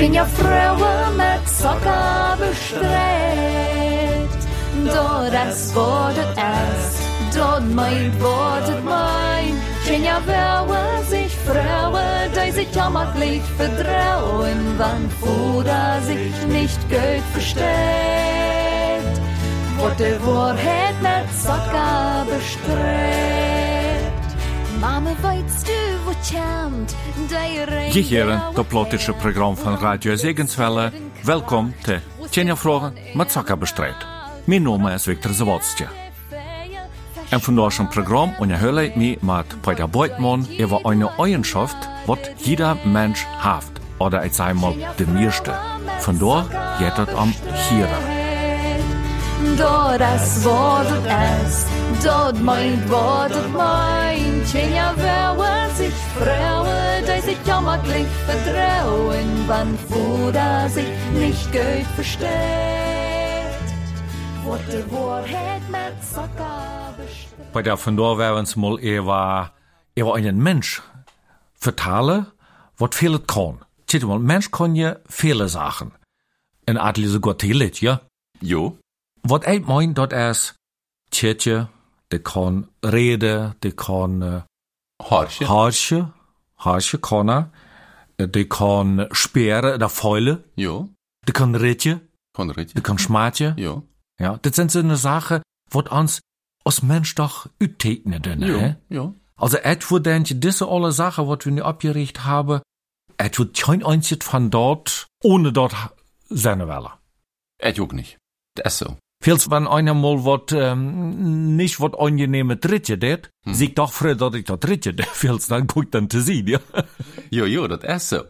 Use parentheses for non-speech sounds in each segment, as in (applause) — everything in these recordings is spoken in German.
Tjenja Frauen mit Socker bestrebt. Dort es wordet es, dort meint wordet mein. Tjenja Frauen sich Frauen, die sich jammerlich vertrauen, wann Fuder sich nicht Geld versteht. Wordt de waarheid met Socker bestrebt. Je heren, det plottische program van Radio Zegenswelle. Welkom te Tjenja Vragen met Zakka bestrijd. Mijn naam is Victor Zawodstje. En vandaag een programma onderhoudt ik me met Peter Beutmann über eine Eigenschaft, wat jeder Mensch haft. Oder ich sage mal, de meeste. Vandaag geht het am Hieren. Dort es wordet es, dort meint wordet mein. Tjenja Frauen sich Frauen, die sich jammerlich vertrauen, wann Fuder sich nicht Geld versteht. Wordt de waarheid met Socker bestrebt. Bei der vandaag werden we uns mal über, über einen Mensch vertalen, wat veel het kan. Ziet mal, Mensch kann ja viele Sachen. En adel sogar teilet, ja? Jo. Wat ik mein, dat is tjetje, de kan reden, de kan uh, Harsje. harsje, harsje kan eh, de kan speren, de vuile, jo. de kan ritje, Kon ritje. de kan smaatje. Jo. Ja, das sind so eine Sache, wat ons als Mensch doch uittekenen, Jo. hè? Jo. Also, et wo denk je, diese alle Sache, wat wir nu abgericht haben, et wo kein einzig von dort, ohne dort seine Welle. Et ook nicht. Das ist so. Wenn einer mal wat, ähm, nicht wat angenehme Dritte det, hm. sieht doch früher, dass ich das Dritte det, vieles, (laughs) dann guckt dann zu sehen, ja. (laughs) Jo, jo, dat is zo.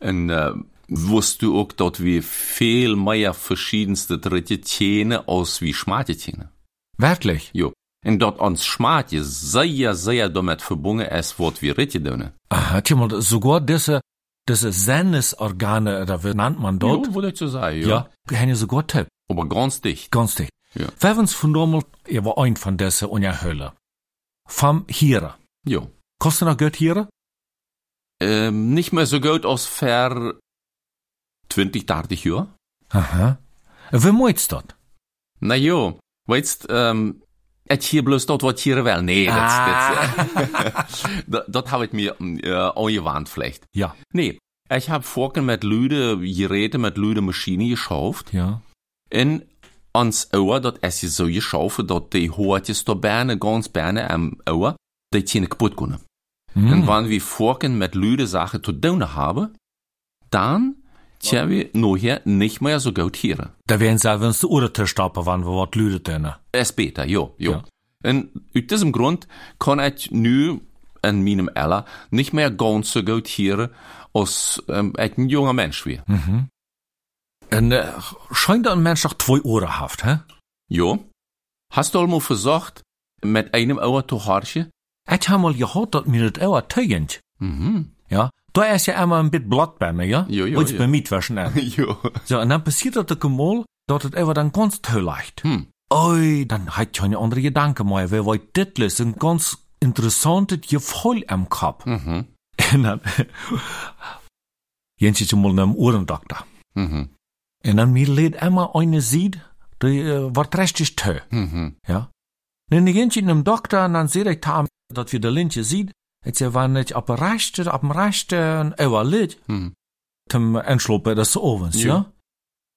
en uh, wist du ook dat we veel meer verschiedenste dritte tjene als wie smarte tjene? Wirklich. Jo. En dat ons smaatje zeer, zeer damit verbunden is wat we ritje doen. Aha, tja mal, sogar diese, diese Sinnesorgane, oder wie nennt man dort? Jo, würde ich so sagen, ja. ja, haben ja sogar Tipp. Aber ganz dicht. Ganz dicht. Ja. Haben uns von damals über ein von diesen Unterhöhlen. Vom Hieren. Jo. Kostet noch Geld Hieren? Ähm, nicht mehr so gut als ver 20, 30 Jahre. Aha. Wie meinst du das? Na jo, weißt, ähm, et hier bloß dort wat hier wel. Nee, dat, Ah. dat, dat, dat hab ich mir äh, angewarnt vielleicht. Ja. Nee, ich hab vorhin mit Lüde Geräte mit Lüde Maschine geschauft. Ja. En ans Ohr, dat is je zo geschaufen, dat die hoortjes da bijna, ganz bijna am Ohr, die tjene kaputt kunnen. Hm. En wanneer we vorhin mit Lüde Sachen zu tun haben, dann tja wir nachher nicht mehr so gut hören. Da werden sie, wenn sie Uhrte stoppen, wann wir was lüdet denn. Es beter, jo, jo. Ja. En uit diesem Grund kann ich nu in meinem Alter nicht mehr ganz so gut hören, als ähm, ich ein junger Mensch wäre. Und äh, scheint ein Mensch doch zwei Ohren haft, hä? Jo. Hast du einmal versucht, mit einem Ohr zu horchen? Ich hab mal gehört, dass mir das Ohr teugend. Mhm. Ja. Da ist ja immer ein bisschen Blatt bei mir, ja? Jo, jo, Wollt's jo. bei Mietwaschen an. (laughs) jo. So, und dann passiert das auch mal, dass das Ohr dann ganz toll leicht. Hm. Oi, dann hat ich eine andere Gedanke mehr, weil weil das ein ganz interessantes Gefühl am Kopf. Mhm. (laughs) Und dann, (laughs) Jens ist mal einem Ohrendoktor. Mhm. Und dann mir lädt immer eine sieht, die äh, wird richtig toll. Mhm. Ja. Gehen sie in einem Doktor dann seht ich da, dass wir der Lintje sieht, jetzt er war nicht ab rechten, ab dem rechten, er liegt, Mhm. zum Entschluppen des Ovens, Ja.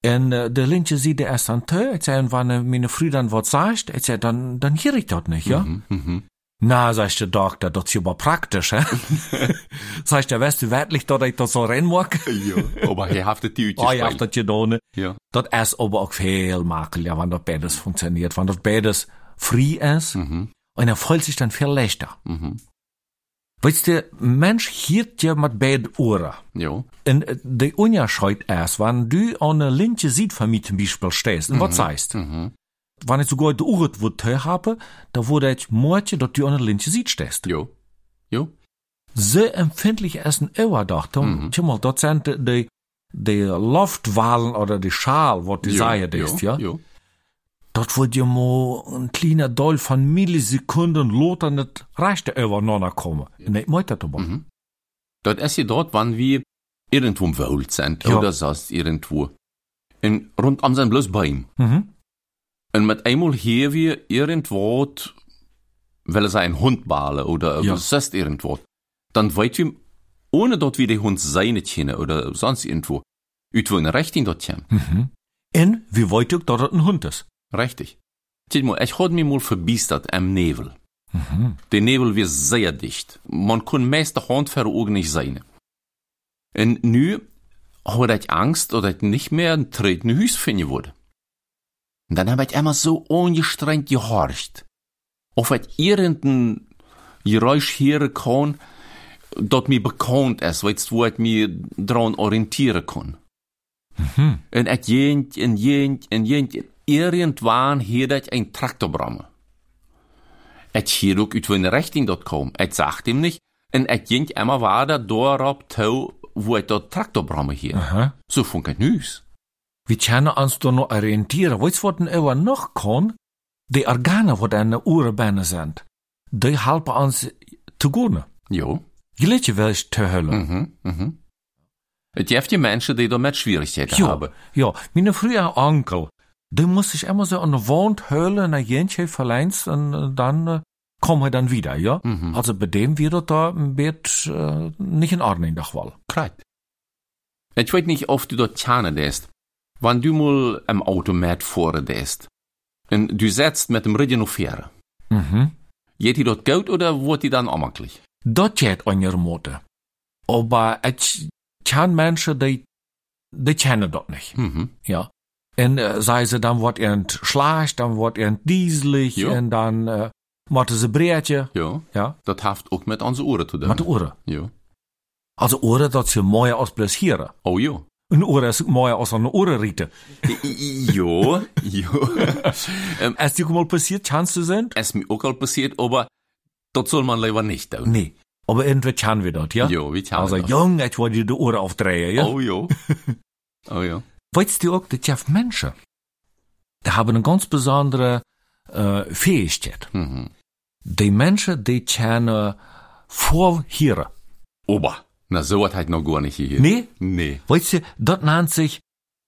ja. Und äh, der Lintje sieht er erst dann toll, jetzt er, wenn meine Frau dann was sagt, jetzt er, dann, dann hier ich das nicht, ja. Mhm. Mhm. Na, sagt der Doktor, das ist aber praktisch, hä? (laughs) sagt der, weißt du wirklich, dass ich das so rennen mag? Jo. Aber hij heeft het duwtje Oh, ja, das getan. Ja. Dat is aber auch viel makel, ja, wenn das beides funktioniert, wenn das beides free ist, Mhm. und er fühlt sich dann viel leichter. Mhm. Weißt du, Mensch hiert ja mit beiden Ohren. Jo. Und äh, die Unterscheid ist, wenn du an einer linke Seite von mir zum Beispiel stehst, und was sagst, Mhm. Wenn ich sogar die Uhr würde habe, da würde ich morgen, dass du an der linken Seite stehst. Jo. Jo. So empfindlich ist ein Ohr doch. Mhm. Mal, das sind die, die, die Luftwahlen oder die Schal, du jo. sagen ist, ja. Jo. Dat wird ja mal ein kleiner Doll von Millisekunden loter nicht reicht über kommen. Nee, meint das aber. Mhm. Dat is je dort, wanneer we irgendwo im Wald sind Ja. oder sonst irgendwo. Und rundum sind bloß Bäume. Mhm. Und mit einmal hier wir irgendwo, weil es ein Hund bale oder Ja. sonst irgendwo, dann weit wir, ohne dort wie der Hund seine kennen oder sonst irgendwo, irgendwo in Richtung dort kommen. Mhm. En wie weet ook dat het een hond is? Richtig. Ich hatte mich mal verbiestert am Nebel. Mhm. Der Nebel wird sehr dicht. Man kann meist der Hand Augen nicht sehen. Und nu habe ich Angst, dass ich nicht mehr ein treten Hüs finden würde. Und dann habe ich immer so ungestrengt gehorcht. Ob ich irgendein Geräusch hören kann, das mir bekannt ist, weißt wo ich mich dran orientieren kann. Mhm. Und ich jent, en jent, en jent. Irgendwann hörte ich ein Traktorbramme. Ich hier ook uit een richting dat kwam. Ik zag hem niet. En ik ging immer weiter doorop toe, wo ich dort Traktorbramme hier. So funk het nieuws. We kunnen ons dan nog oriënteren. Weet je wat een eeuw nog kan? De organen wat aan de oren binnen zijn, die helpen ons te gaan. Jo. Wel eens te hullen. Mhm, mhm. Het heeft je mensen die damit Schwierigkeiten Ja, haben. ja. Mijn früher Onkel, die moest zich immer so an der Wand heulen, na jentje verleins, und äh, dann äh, kommen er dann wieder, ja? Mhm. Also bei dem wird da ein Bett äh, nicht in Ordnung, doch wohl. Krijt. Ich weet nicht, of du dort tjane deest. Wann du mal am Automat voren deest. En du setzt mit dem Ridden auf Fähre. Mhm. Geht die dort gut oder wordt die dann ammerklich? Dat geht an ihrer Mutter. Aber ich kann Menschen, die, die kennen das nicht, Mhm. ja? Und äh, sei sie dann wird irgend schlecht, dann wird irgend dieselig, Ja. und dann äh, machen sie Breetje, Ja. ja? Dat heeft ook met onze oren te doen. Mit den Ohren. Ja. Also Ohren, das sie mooier aus bloß Hieren. Oh ja. Is ook mooier als een orenrieten. Jo, jo. (laughs) ähm, Als die mal passiert, kannst du sind? es mir auch al passiert, aber das soll man lieber nicht tun. Nee. Aber irgendwie kann wir das, ja? Jo, wie kann Also, jong, ich wollte dir die Ohren aufdrehen, ja? Oh jo. (laughs) Oh ja. Weißt du auch, dass ja Menschen, die haben eine ganz besondere äh, Fähigkeit. Mhm. Die Menschen, die können vorhören. Ober. Na, so was halt noch gar nicht hier. Nee? Nee. Weißt du, das nennt sich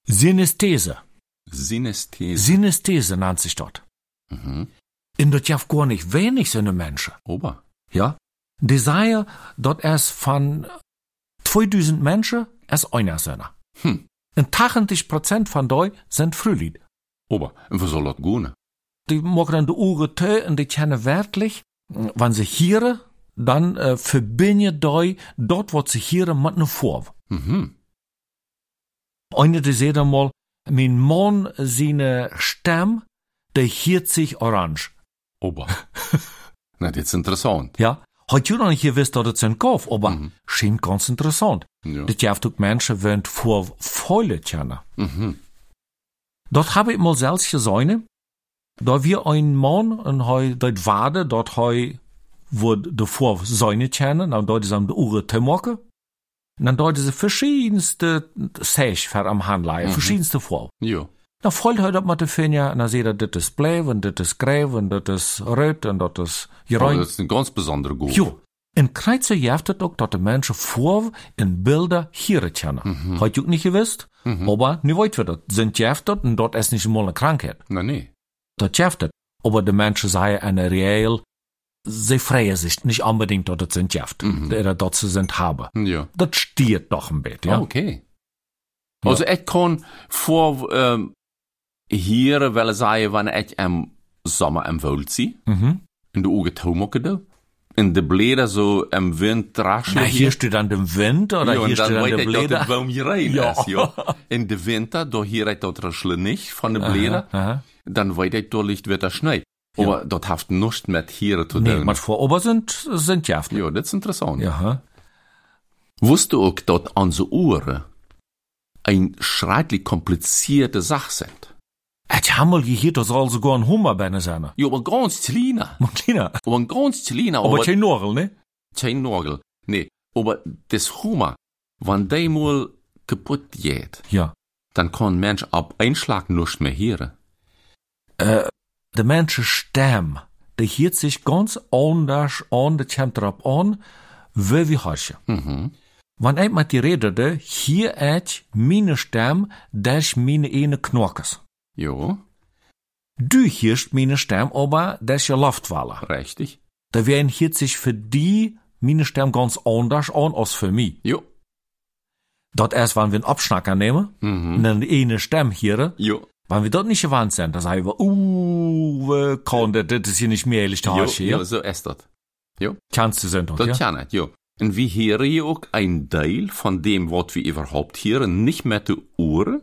Synesthese. Synesthese. Synesthese nennt sich das. Mhm. Und das ja gar nicht wenig so eine Menschen. Ober. Ja? Die sagen, dort erst von 2000 Menschen erst einer sind. Hm. Und 80 Prozent von doi sind Frühlied. Ober. Und wo soll das gehen? Die machen dann die Uhren tö und die kennen wirklich, wenn sie hören, dann äh, verbinden doi dort, wo sie hören, mit einer Form. Mhm. Einer, die sagt einmal, mein Mann, seine Stimme, der hört sich orange. Ober. (laughs) Na, das ist interessant. Ja? Hat ihr noch nicht gewusst, dass das ein Kauf, aber Mhm. schien ganz interessant. Ja. Dat heeft ook mensen wend voor voile kennen. Mhm. Dat heb ik mal zelfs gezien. Da wir ein Mann und hij dat waarde dat hij wordt de voor seine kennen, dan dort is am de uren te maken. En dan dort is verschiedenste Sech ver am handleien, verschiedenste voor. Ja. Dan voelt hij dat met de vinger en dan zie je dit is blauw en dit is grijs en dit is rood en dat is Oh, das ist ein ganz besonderer Gut. Jo. In Kreuzer jeft het ook dat de mensen voor in Bilder hier kennen. Mhm. Je ook niet gewusst, aber nu weten we dat. Sind jeft dat en dat is niet eenmaal een krankheid. Na, nee. Dat jeft het. Aber de mensen zeggen eine reëel, sie freuen sich nicht unbedingt, dass es sind jeft. Oder dass sie sind haben. Ja. Das stiert doch ein bisschen, ja. Oh, okay. Also, ich kann vor, ähm, hier wel sagen, wann ich im Sommer im Wald zie, Mhm. in de Augen tomaken da, in de Blätter so im Wind rascheln. Na, hier steht dann der Wind oder ja, hier steht dann der de Blätter. boom hier rein Ja. ist, ja. In de Winter, da hier ich dat rascheln nicht von de Blätter, Aha. dann weet ich, da liegt wieder Schnee. Aber das hat nichts mit hier zu Nee, tun. was vor oben sind, sind jeft. ja, das ist interessant. Ja. Wusst du auch, dass unsere Ohren ein schrecklich komplizierte Sache sind? Ich habe mal gehört, dass soll sogar ein Hummer bei sein. Ja, aber ganz kleiner. Aber ein ganz kleiner, Aber aber kein Norgel, ne? kein Nagel. Nee, aber das Hummer, wenn der mal kaputt geht, Ja. dann kann ein Mensch ab Einschlag nicht mehr hören. De mensen stem, die hielt sich ganz anders an, das kommt drauf an, wie wir haschen. Mhm. Wann ik met die rederde, hier et meine Stem, des meine ene knorkes. Jo, Du hierst meine Stem, aber des je Luftwaller. richtig. Da werden hier sich für die meine Stem ganz anders an als für mich. Jo, Dat erst, wenn wir einen Abschnacker nehmen, mhm. und dann eine Stem hier, jo, wenn wir dort nicht gewandt sind, dann sagen wir, uh, we kann das, das ist hier nicht mehr ehrlich, jo, da hier. jo, so ist das. Kannst du sind, Dat ja? kan het, jo. En we heren hier ook een deel van dem, wat we überhaupt heren, nicht met de oren,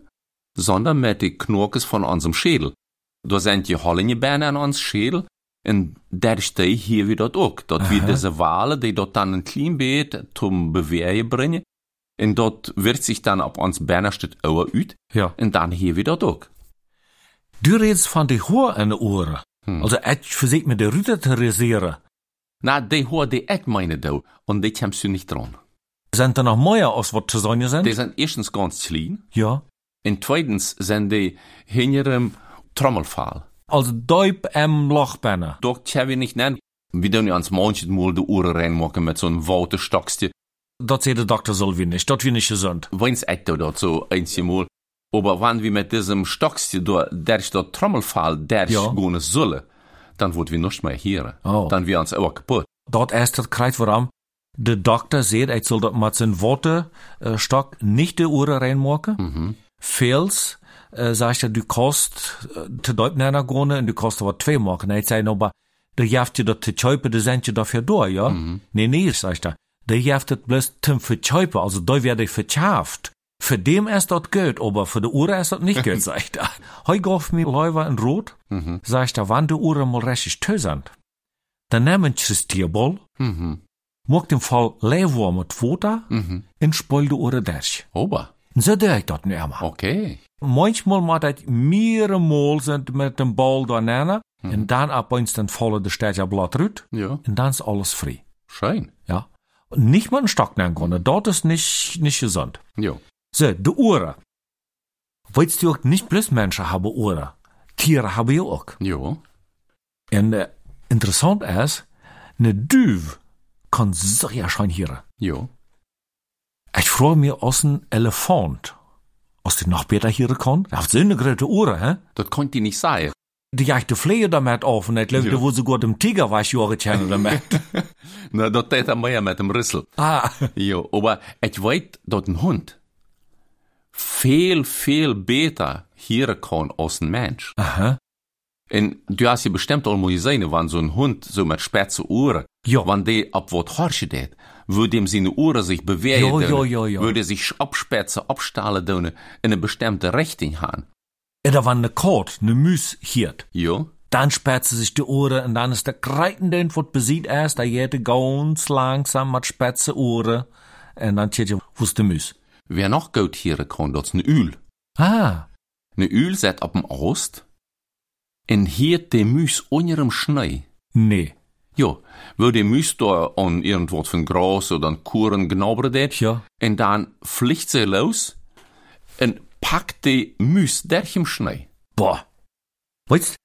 sondern met de knokjes van onze schädel. Da sind die Hollenjebeine an ons schädel, en daar steht hier wie ook. Dat we Aha. deze walen, die dat dan een klein beetje zum Bewehren brengen, en dat wird sich dann op ons Bernerstedt ouwe uit, Ja. en dan hier wie dat ook. Du redest von die Hohr in den Ohren. Hm. Also, ich versuche mit der Rüte zu rasieren. Na, die hoor die echt meine do, en die kommst du nicht dran. Sind da noch mehr, als was zu sagen sind? Die sind erstens ganz klein, Ja. en tweedens zijn die hinterem Trommelfall. Also, Deub am Lochbeine. Doch tja wir nicht nennen. Wir tun ja ans manches Mal die Uhren reinmachen mit so einem Waterstockste. Dat zei de dokter soll wir nicht. Dat wir nicht gesund. Weins echt dort so einzig Mal. Aber wenn wir mit diesem da, der ist dort Trommelfall, der Ja. sollen, dann wird wir nicht mehr hören. Oh. Dann wir uns auch kaputt. Dat erst dat krijgt waarom. De dokter zegt, ik zal dat met zijn waterstok niet de oren reinmaken. Mhm. Veels, uh, sagt er, du kost uh, te duip naar gone en du kost twee maken. Hij zei, nou, maar de jaft je dat te chuipen, de zend je dafür door, ja? Nee, nee, sagt er. De jaft het bloß zum verchuipen, also da werde ich verschafft. Für dem ist das gut, aber für die Uhr ist das nicht gut, sagt er. Heu gab mir Läufer in Rot, Mhm. sagt er, wann die Uhren mal richtig tö sind. Dann nehmen sie das Tierball, Mhm. Mocht im Fall Leeuwar mit Futter Mhm. en speelde oor dash. Ober. En zo deed ik dat nu eenmaal. Okay. Manchmal moet ik meerdere mol zijn met een bal daarna. En dan opeens dan vallen de stadje blad uit. Ja. En dan is alles vrij. Schön. Ja. Und nicht mal einen Stock nehmen können. Dort ist nicht, nicht gesund. Ja. So, die Uhren. Weißt du auch, nicht bloß Menschen haben Uhren. Tiere haben ja auch. Ja. En äh, interessant ist, eine Duw kann sehr schön hören. Ja. Ich frage mich, aus ein Elefant, aus den noch besser hören kann. Er hat so eine große Ohren, hä? Das konnte ich nicht sagen. Die jagt die Flehe damit auf und ich Ja. da wo sogar dem Tiger was Jahre kennen damit. (laughs) Na, dat deed er meer met dem Rüssel. ah, Ja, aber ich weiß, dass ein Hund viel, viel besser hören kann als ein Mensch. aha. En du hast ja bestimmt al mal gesehen, wenn so ein Hund so mit spitze Ohren, Ja. wenn der ab wat harsche det, würde ihm seine Ohren sich bewegen, Ja, ja, ja, ja. würde sich abspitzen, abstahlen, in eine bestimmte Richtung haben. Oder wenn eine Kot, eine Müs hiert, Ja, dann sperrt sie sich die Ohren und dann ist der Kreitende, was besieht erst, da jede ganz langsam mit spitze Ohren. Und dann tjet je, wo ist die Müs? Wer noch hören kann, das ist eine Öl. Ah, Öl set ab dem Ost, en hiert de Müs unter dem Schnee. nee. Ja, wo die Müs da an irgendwas von Gras oder an Kuren knabbert det, Ja. en dann fliegt sie los en packt die Müs durch im Schnee. Boah. Weißt,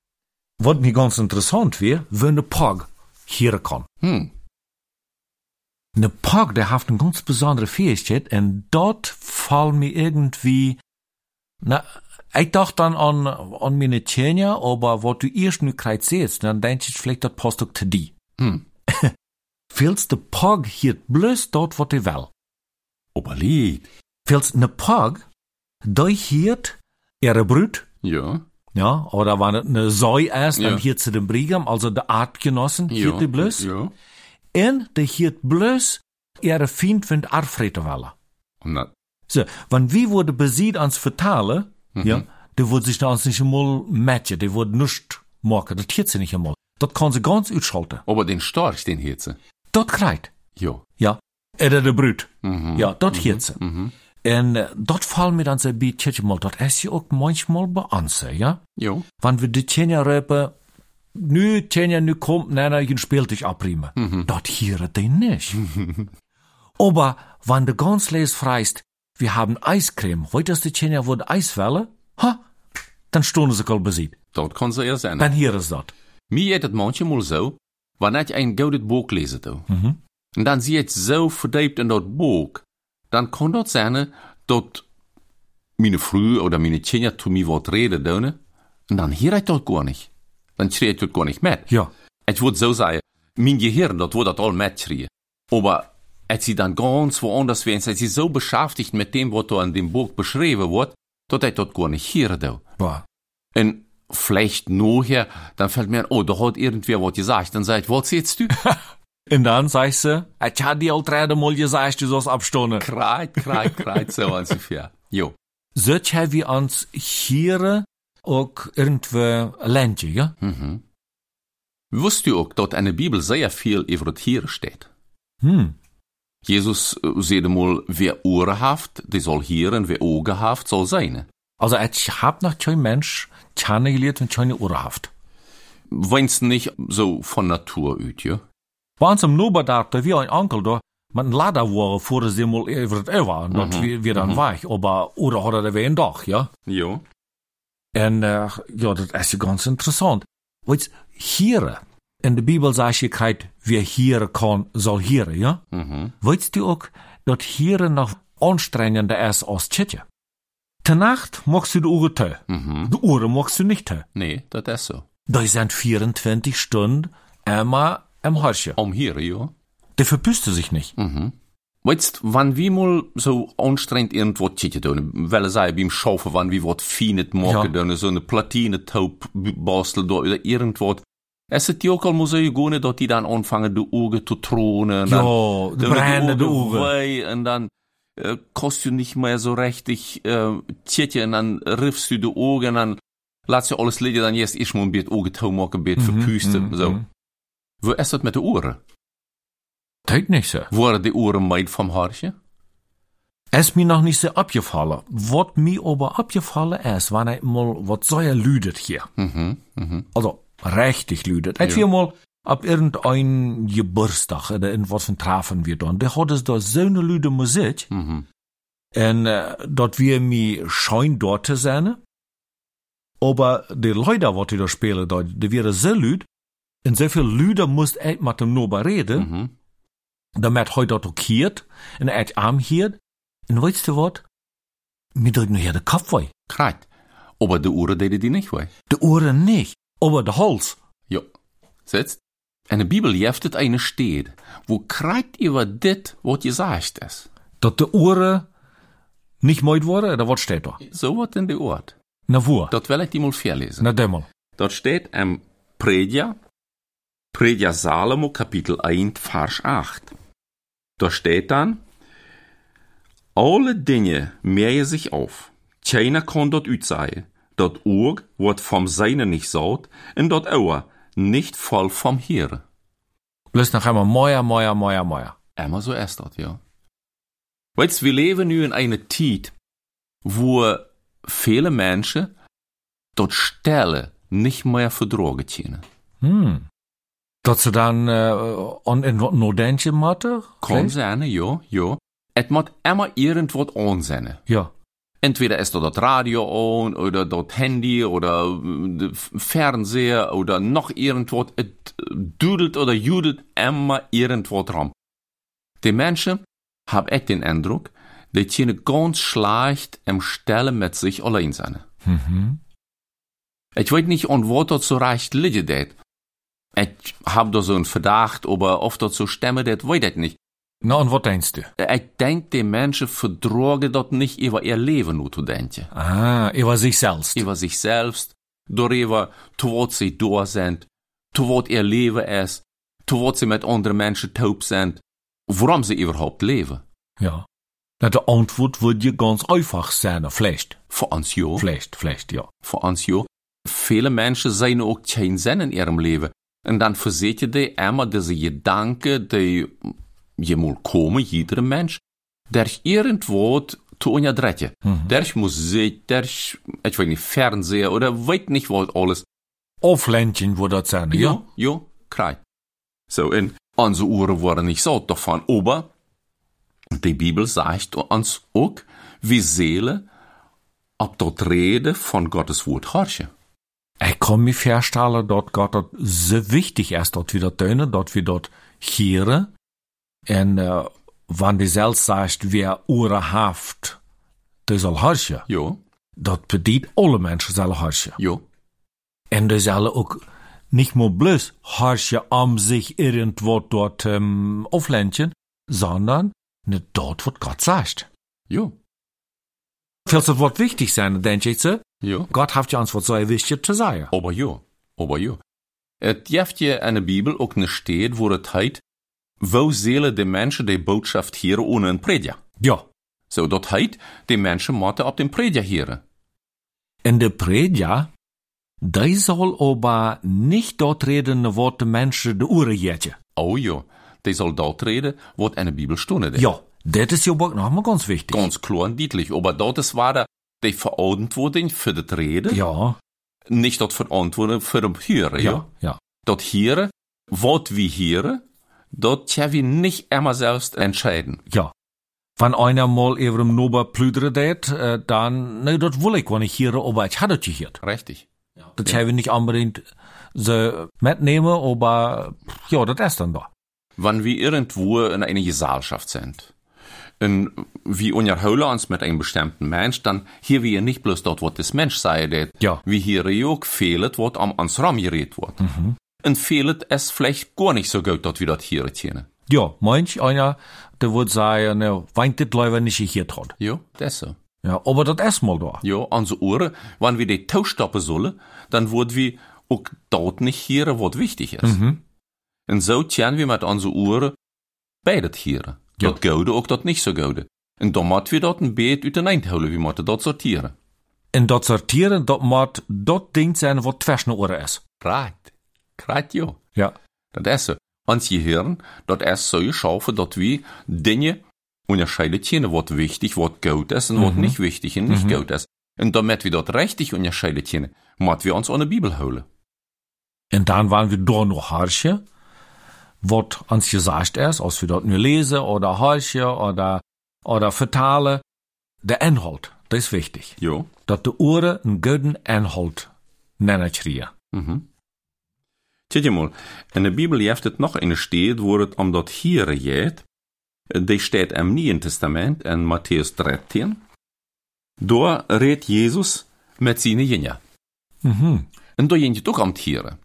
was mir ganz interessant wäre, wenn eine Pog hier kann. Hm, Eine Pog, der hat eine ganz besondere Fähigkeit und dort fallen mir irgendwie, na, ich dachte dann an, an meine Tjenia, aber was du erst nu kreid siehst, dann denk ich vielleicht, das passt auch zu dir. hm. Willst de Pog hier bloß dort, wat die will. Aber Lied. Willst ne Pog, die hiert ihre Brut, Ja, ja, oder wenn es eine Säu ist, dann Ja. hiert sie den Brigham, also der Artgenossen, ja. hiert die bloß. Ja. En de hiert bloß ihre Feind von Arfreten wollen. Na, So, wenn wir wurde besiegt ans Vertalen, Mhm. ja, der wurde sich uns nicht einmal matchen, der wurde nicht machen, das hiert sie nicht einmal. Das kann sie ganz ausschalten. aber den Storch, den hiert sie. Das kreit. Ja. Ja. Oder der Brut. Mhm. Ja, das hiert sie. Mhm. En dat valt mir dann so ein bisschen dat ist ja auch manchmal bei uns, ja? Ja. Wenn wir die Tjenja röpen, nu Tjenja, nu kommt, nein, ich spiel dich abriemen. Mhm. Dat hier die nicht. (laughs) Aber wenn du ganz les freist, wir haben Eiscreme, heute ist die Tjenja wurde Eiswelle, ha, dann stunden sie kol besiegt. Dat kann so eher sein. Dann hier ist dat. Mir ist het manchmal so, wanneer ich ein goudet Buch lese, do. Mhm. En dan zie je het zo verdiept in dat boek, dann kann dort sein, dass meine Früh oder meine Kinder zu mir wat reden doen, und dann hier ich dort gar nicht. Dann schreie ich dort gar nicht mit. Ja. Ich würde so sagen, mein Gehirn, das wird das all mitschreien. Aber als sie dann ganz woanders wären, als sie so beschäftigt mit dem, was da in dem Buch beschrieben wird, dass ich dort gar nicht hören do. War. Und vielleicht nachher, dann fällt mir ein, oh, da hat irgendwer was gesagt. Dann sag ich, was jetzt du? En dan zei ze, ik had die al drie mal gesagt, du sollst abstonnen. kreit, kreit, kreit, so ungefähr. Jo. Zet hij wie ans hier ook irgendwo Ländje, ja? Wusst du auch, dass in der Bibel sehr viel über das Tiere steht? Hm. Jesus äh, sagt mal, wer Ohren haft, der soll hören, wer Augen haft, soll sein. Also ich hab noch kein Mensch kennengelernt und keine Ohren haft. Wenn's nicht so von Natur üt, ja? Im Noberdag, da wir ein Onkel da, einem Lader war, vor sie mal über das war, und dort wir, wir dann weich, aber, oder hat er wen doch, ja? Jo. En uh, ja, dat is ganz interessant. Weet hier in de Bibel sagt je kijk, wie hier kan, zal hier, ja? Mhm. Weißt du auch, dat hier noch anstrengender ist als Tschetje? Nacht magst du die Uhr tö. Mhm. Die Uhr magst du nicht tö. Nee, das ist so. Da sind 24 Stunden immer im Harsche. Um hier, ja. Der verpüsste sich nicht. Weißt, wann wir mal so anstrengend irgendwo tschitje doen, weil sei beim Schaufen, wann wir wat fienet machen, Ja. so eine Platine taub basteln oder irgendwas. Es ist ja auch mal so gehen, dass die dann anfangen, die Augen zu tronen. Ja, dann, die wird brennende Augen weh, Und dann äh, kostet du nicht mehr so richtig äh, und dann riffst du die Augen und dann lass du alles liegen, dann jetzt mal ein bisschen Augen taub machen, ein bisschen verpüsten, so. Wo ist das mit den Ohren? Tut nicht so. Worden die Ohren meid vom Haarchen? Es mir noch nicht so abgefallen. Was mir aber abgefallen ist, wenn ich mal was so lüdet hier. Mhm, mhm. Also, richtig lüdet. Ich wir mal ab irgendein Geburtstag oder irgendwas von Trafen wir dann. Der hat es da so eine lüde Musik. Mhm. En äh, dort wir mi schein dort zu sein. Aber die Leute, was die da spielen, dort, die wären so lüd. Und so viel Lüder muss ich mit dem Nober reden. Mhm. Damit heute dort okiert. Und er arm hier. Und weißt du was? Mir drückt nur hier der Kopf weh. Kreit. Aber die Ohren deden die nicht weh. De Ohren nicht. Aber der Hals. Ja. Sitzt. In der Bibel jeftet eine steht, wo kreit über dit, wat je sagst es. Dat de Ohren nicht moid worden, oder was steht da? So wat in de Ort. Na wo? Dat will ich die mal verlesen. Na dämmel. Dort steht im Predia, Predia Salomo, Kapitel 1, Vers 8. Da steht dann, alle Dinge mehren sich auf. Keiner kann dort sein. Dort Ohr wird vom Seinen nicht saut, und dort Ohr nicht voll vom Hirn. Bloß noch einmal Moja, Moja, Moja, Moja. Immer so ist das, ja. Weißt, wir leben nu in einer Zeit, wo viele Menschen dort Stelle nicht mehr verdragen können. Hm. Dat ze dan uh, an in wat Nordentje matten? Kann sein, ja, ja. Es muss immer irgendwas ansennen. Ja. Entweder ist da das Radio an, oder das Handy, oder äh, Fernseher, oder noch irgendwas. Es dudelt oder judelt immer irgendwas dran. Die Menschen haben echt den Eindruck, die können ganz schlecht im Stelle mit sich allein sein. Mhm. Ich weiß nicht, an was das so recht liegt. Ich hab da so einen Verdacht, aber oft das so stemmen, das weiß ich nicht. Na, und wat denkst du? Ich denk, die Menschen verdrogen dat nicht über ihr Leben nur zu denken. Ah, über sich selbst. Über sich selbst, darüber, was sie da sind, was ihr Leben ist, was sie mit anderen Menschen taub sind, warum sie überhaupt leben. Ja. Na, de Antwort wird dir ganz einfach sein, vielleicht. Für uns ja, Vielleicht, vielleicht, ja. für uns ja. Viele Menschen sehen auch keinen Sinn in ihrem Leben. Und dann verseht ihr die immer diese Gedanken, die je mal kommen, jeder Mensch, der irgendwo zu einer dretje. Der Musik, der, ich weiß nicht, Fernseher oder weiß nicht was alles. Auf Ländchen, wo das sein, ja? Ja, ja, kreit. So, und unsere Uhren waren nicht so davon, aber die Bibel sagt uns auch, wie Seele ab dort Rede von Gottes Wort horchen. Ich kann mir vorstellen, dort Gott dat so wichtig ist, dort wieder tönen, dort wir dort hören. Und, äh, wann die selbst sagt, wer Ohren haft, der soll herrschen. Jo, Dat bedient alle mensen zullen herrschen. jo, En die zullen ook niet meer bloß herrschen om zich irgendwo dort ähm, aufländchen, sondern nicht dort, wo Gott sagt. jo, Viel het wordt wichtig zijn, denk ik ze. jo. Gott hat ja uns was so wichtig zu sagen. Aber jo, aber jo. Et jeft je in de Bibel ook ne steht, wo het heit, wo zullen de mensen de boodschap hieren ohne een predja? Ja. So, dat heit, de mensen moeten op den predja hieren. En de predja, die soll aber nicht dort reden, wo de mensen de oren jetten. Oh jo, de zal dat reden, wat in de Bibel stonden. de. Ja, dat is ja ook nog maar ganz wichtig. Ganz klar und deutlich. Aber dat is waar de Verantwortung für das Reden, Ja, nicht dat Verantwortung für das Hören. ja, Ja. ja. Dat Hören, wat wir hören, dat tja wir nicht immer selbst entscheiden. Ja. Wenn einer mal über dem Nober plüdere det, äh, dann, ne, das will ich, wenn ich hier, aber ich hatte es gehört. Richtig. Das habe ich nicht unbedingt so mitnehmen, aber, ja, das ist dann da. Wann wir irgendwo in einer Gesellschaft sind, und wir unterhalten uns mit einem bestimmten Mensch, dann hier wir nicht bloß dort, was das Mensch sei, det, Ja. wie hier auch fehlt, was am ans Ram geredet wird. Und fehlt es vielleicht gar nicht so gut, dass wir das hier kennen. Ja, manch einer, der würde sagen, ne, weint das Leute nicht hier hat. Ja, das so. Ja, aber das ist mal da. Ja, unsere Ohren, wenn wir die Tauschstoppen sollen, dann würden wir auch dort nicht hören, was wichtig ist. Und so tun wir mit unseren Ohren beides hören. Ja. Dat Goude ook dat nicht so Goude. Und dann moeten wir dat een beetje uit de eind houden. We moeten dat sortieren. En dat sortieren, dat moet dat ding zijn wat de oren is. Right. Right, ja. Ja. Dat is zo. Ons Gehirn, dat is zo geschaffen, dat we dingen onderscheiden kunnen, wat wichtig, wat goed is en wat niet wichtig en niet goed is. En damit we dat richtig onderscheiden kunnen, moeten we ons aan de Bibel houden. En dan waren wir da noch harsche, wat uns gesagt ist, als wir dort nur lesen oder harsche oder, oder vertalen. Der Inhalt, das ist wichtig. Ja. Dat de oren een guten Inhalt nennen kriegen. Kijk je mal, in de Bibel heeft het nog een steed waar het om dat hier gaat. Die staat im Nieuwen Testament in Matthäus 13. Daar redt Jezus met zijn jingen. En daar ging het ook om het hieren.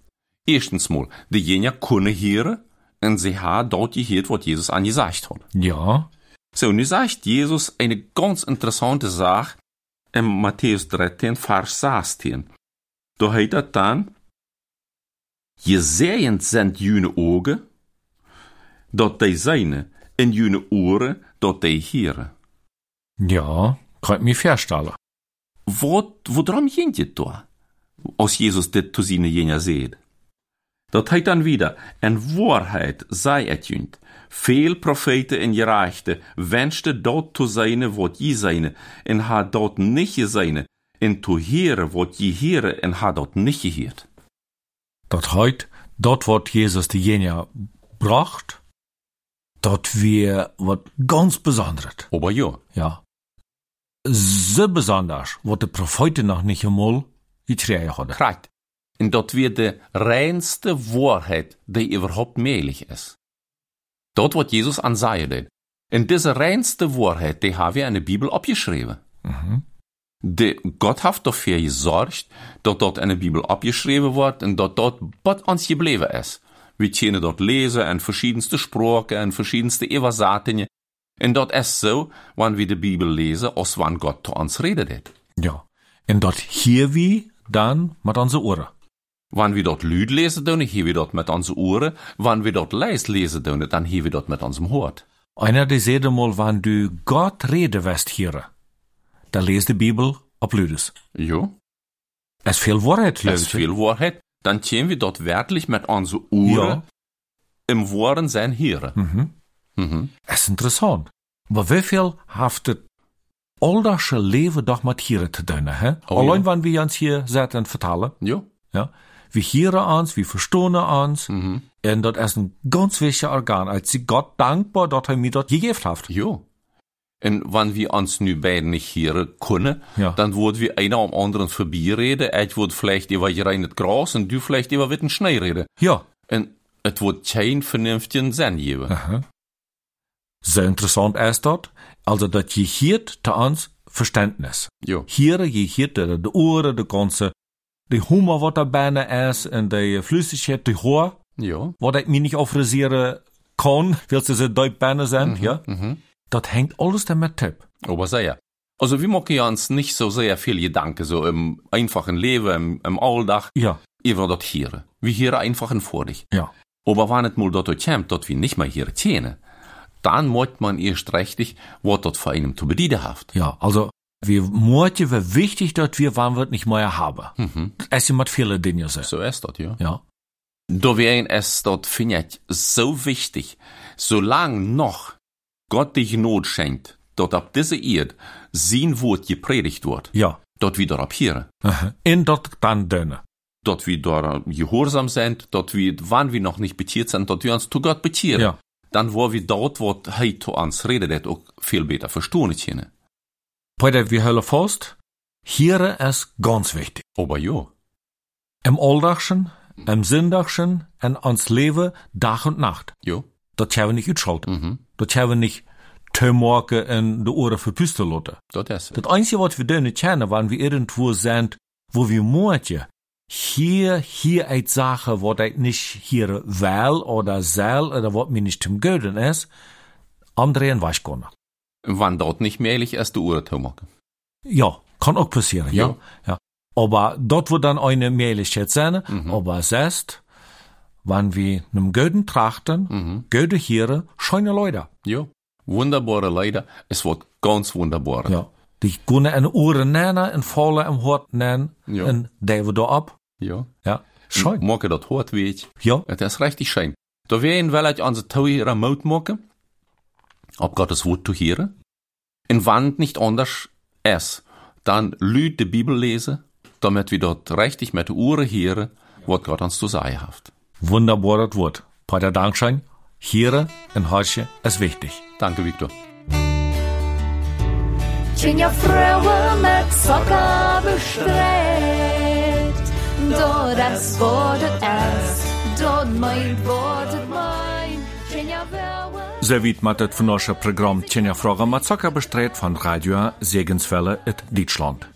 Eerstens mal, de jingen kunnen hieren en ze hebben dort gehoord wat Jezus aan gezegd had. Ja, So, nu sagt Jesus eine ganz interessante Sache in Matthäus 13, Vers 16. Da heißt er dann, Gesehend sind jene Augen, dat die seine, en jene Ohren, dat die hieren. ja, kann mir vorstellen. Wat, worum ging het da? Als Jesus dit zu seine Jünger seht. Dat heißt dann wieder, en Wahrheit sei et jünd. Veel Propheten en Gerechte wünschte dort zu seine, wat je seine, en ha dort nicht seine, en zu hören, wat je hören, en ha dort nicht gehört. Dat heut, dort wat Jesus die Jena bracht, dat wir wat ganz Besonderes. Aber ja, Ja. So besonders, wat de Propheten noch nicht einmal gekregen hadden. Right. En dat weer de reinste Wahrheit, die überhaupt möglich ist. Dort wat Jesus ansaide. En diese reinste Wahrheit, die haben wir in der Bibel abgeschrieben. De, Gott hat dafür gesorgt, dat dort in der Bibel abgeschrieben wird und dat dort bot uns gebleven ist. Wir können dort lesen in verschiedenste Sprachen, in verschiedenste Übersetzungen. Und dort ist so, wenn wir die Bibel lesen, als wann Gott zu uns redet. Ja. En dat hier wie dan met onze oren. Wann wir dort Lüd lesen doen, hier wir dort mit unseren Ohren. Wann wir dort Leis lesen doen, dann hier wir dort mit unserem Hort. Einer die zeide mal, wann du Gott reden wirst hier, da lees de Bibel op Lüdes. Ja, Es viel Wahrheit, es Leute. ist viel Wahrheit. Dann können wir dort wirklich mit unseren Ohren Ja. im Wahren sein hören. Es ist interessant. Aber wie viel haft het aldagsche Leben doch mit hier te doen, hè? Oh, Alleen ja. wanneer wir uns hier zetten vertalen, Ja, ja? Wir hören uns, wir verstehen uns. Mhm. Und das ist ein ganz wichtiger Organ. Als sie Gott dankbar, dass er mir das gegeben hat. ja. Und wenn wir uns nu beiden nicht hören können, Ja. dann würden wir einer am anderen vorbeireden. Ich würde vielleicht über gereines Gras und du vielleicht über witten Schnee reden. Ja. Und es wird kein vernünftigen Sinn geben. Aha. Sehr interessant ist dort, also dat je hiert te ons verständnis. Jo. Hier je hiert de, de oren, de ganze, de humor wat er bijna is, en de flüssigheid, de hoor, Ja. wat ik me niet afraseren kan, (laughs) wil ze ze duit bijna zijn, ja. Dat hängt alles damit tip. Aber sehr. Also wir machen ja uns nicht so sehr viel Gedanken, so im einfachen Leben, im, im Alltag, Ja, über dort hier. Wir hier einfach in vor dich. ja. Aber wenn es mal dort kommt, dort wir nicht mehr hier kennen, dann muss man erst richtig, was dort für einen zu bedienen hat. Ja, also, wir moeten we wichtig dat wir wann wird nicht mehr haben. Mhm. Es sind viele Dinge so. So ist das, ja. Ja. Da wären es dort, finde ich, so wichtig, solange noch Gott dich Not schenkt, dort ab diese Erde sein Wort gepredigt wird, Ja. dort wieder ab hier. Aha. In dat dann dünne. dort wir dort gehorsam sind, dort wir, wann wir noch nicht betiert sind, dort wir uns zu Gott betieren. Ja. Dann wo wir dort, wo er zu uns redet, auch viel besser verstehen können. Peter, wir höllen fast, hier ist ganz wichtig. Aber ja, Im Alldagschen, im Sindagschen en ans Leben Tag und Nacht. ja, Dat hebben we niet uitschalten. mhm, Dat hebben we niet te maken en de oren verpusten laten. dort ist es. Das Einzige, was wir dürfen kennen, wenn wir irgendwo sind, wo wir morgen hier, hier eine Sache, was ich nicht hier will oder soll oder was mir nicht zum Göden ist, andrehen weiß können. Wann dort nicht mehrlich ist, die Uhr zu machen. Ja, kann auch passieren, ja. Ja. ja. Aber dort wird dann eine Möglichkeit sein, aber selbst, wenn wir einem Göden trachten, Mhm. Göden hier, schöne Leute. Ja, wunderbare Leider, es wird ganz wunderbar. Ja. Die kunnen een oren nennen, en vallen en hort nennen, Ja. die we op. ja. Ja, schön. Machen dort hart weet. Ja, Het is richtig schön. Da werden aan de touw hier Mut machen, ob Gottes Wort zu hören. Und wann het nicht anders ist, dann lüd die Bibel lesen, damit wir dort richtig mit den Ohren hören, was Gott uns zu sagen hat. wunderbar das Wort. Peter Dankschein, hier en hartje is wichtig. Danke, Victor. Tjenja Fröwe mit Zucker bestreckt. Dort das Wortet es, dort mein Wortet mein. Tjenja Fröwe. Met het vandaagse programma Tjenja Vragen met Zakker bestreed van Radio Zegenswelle uit Duitsland.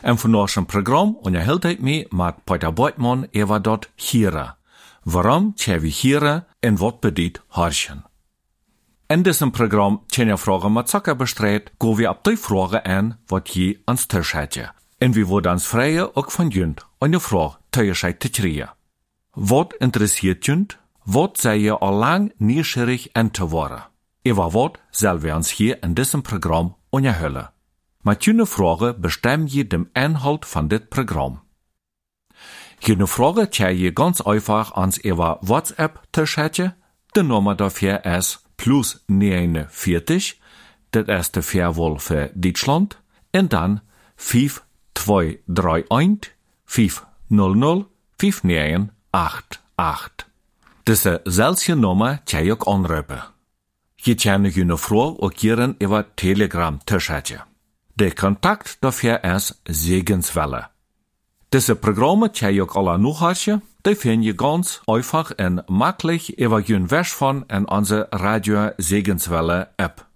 En vandaagse programma onderhield ik me met Peter Beutmann over dat hier. Waarom tje we hier en wat bedient harschen? In diesem Programm Tjenja Fragen mit Zacker bestreed, go wir ab die Frage an, wat je ans Tisch hätte. En wir worden ans Freie auch von jünd eine Frage Teuerscheid kriegen. Wat interessiert jünd? Wat sei je al lang nieuwsgierig en te worden? Über uns hier in diesem Programm unterhüllen. Mit jene Frage bestimmen je dem Inhalt von dit Programm. Jene Frage tja je ganz einfach ans über WhatsApp te. De Nummer dafür ist plus 49, das ist der Fairwol für Deutschland, und dann 5231 500 5988. Diese selfie Nummer tja je ook anrufen. Je kan jene Frage ook hier über Telegram te schicken. Der Kontakt dafür ist Segenswelle. Diese Programme tja je ook alle noch hartje, die finden je ganz einfach und makkelijk über jün Weg von in onze Radio Segenswelle App.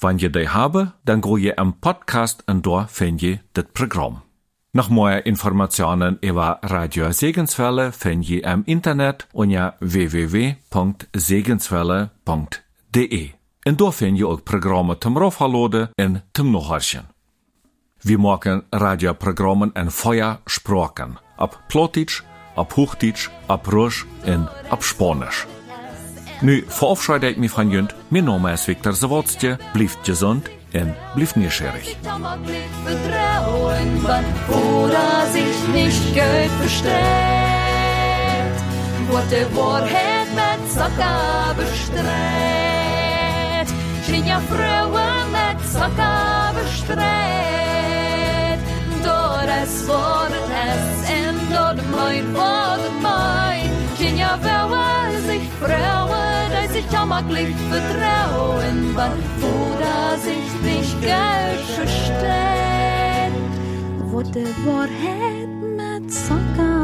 Wenn je die habe, dann go je im Podcast und dort find je dit Programm. Noch mehr Informationen über Radio Segenswelle find je im Internet unter www.segenswelle.de. Und dort find je auch Programme zum Raufladen und zum Nachhören. Wir machen Radioprogrammen in Feuer Sprachen. Ab Plotitsch, ab Hochdeutsch, ab Russisch und ab Spanisch. Nu verabschiede ich mich von Jünd. Mein Name ist Viktor Zawodstje. Bleibt gesund und bleibt neugierig. Kann man nicht vertrauen, wann oder sich nicht Geld versteht. Wurde Wahrheit mit Zucker bestreht. Tjenja Frauen mit Zucker bestreht. Dort es Wort es und dort mein Wort mein. Tjenja Frauen sich Frauen, die sich jammerlich vertrauen, wann oder sich nicht Geld versteht. Wurde Wahrheit mit Zucker